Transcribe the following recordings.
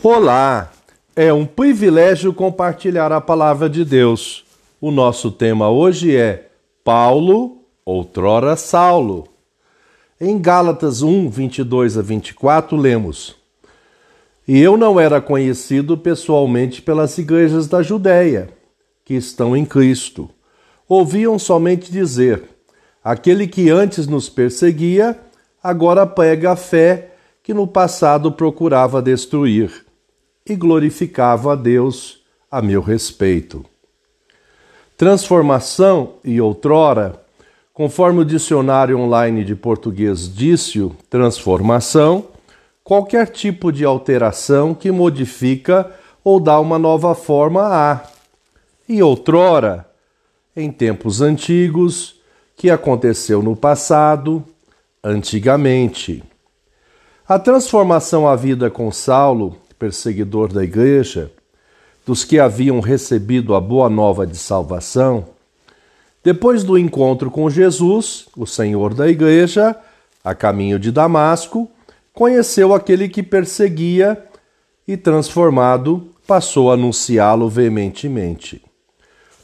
Olá! É um privilégio compartilhar a palavra de Deus. O nosso tema hoje é Paulo, outrora Saulo. Em Gálatas 1, 22 a 24, lemos: E eu não era conhecido pessoalmente pelas igrejas da Judéia, que estão em Cristo. Ouviam somente dizer: Aquele que antes nos perseguia, agora prega a fé que no passado procurava destruir e glorificava a Deus a meu respeito. Transformação e outrora, conforme o dicionário online de português disse, transformação, qualquer tipo de alteração que modifica ou dá uma nova forma a. E outrora, em tempos antigos, que aconteceu no passado, antigamente. A transformação à vida com Saulo perseguidor da igreja, dos que haviam recebido a boa nova de salvação, depois do encontro com Jesus, o Senhor da igreja, a caminho de Damasco, conheceu aquele que perseguia e, transformado, passou a anunciá-lo veementemente.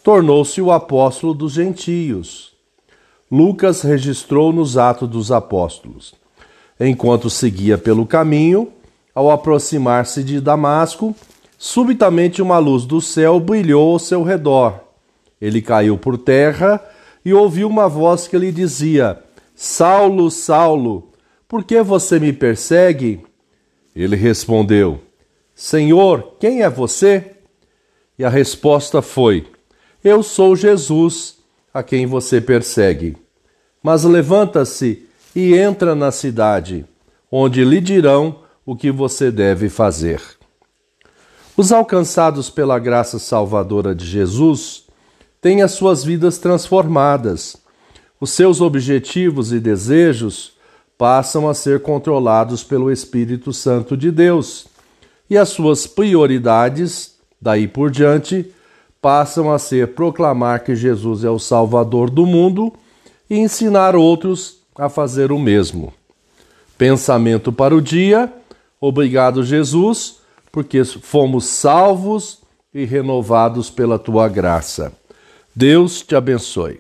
Tornou-se o apóstolo dos gentios. Lucas registrou nos Atos dos Apóstolos. Enquanto seguia pelo caminho, ao aproximar-se de Damasco, subitamente uma luz do céu brilhou ao seu redor. Ele caiu por terra e ouviu uma voz que lhe dizia: Saulo, Saulo, por que você me persegue? Ele respondeu: Senhor, quem é você? E a resposta foi: Eu sou Jesus, a quem você persegue. Mas levanta-se e entra na cidade, onde lhe dirão o que você deve fazer. Os alcançados pela graça salvadora de Jesus têm as suas vidas transformadas. Os seus objetivos e desejos passam a ser controlados pelo Espírito Santo de Deus, e as suas prioridades, daí por diante, passam a ser proclamar que Jesus é o Salvador do mundo e ensinar outros a fazer o mesmo. Pensamento para o dia Obrigado, Jesus, porque fomos salvos e renovados pela tua graça. Deus te abençoe.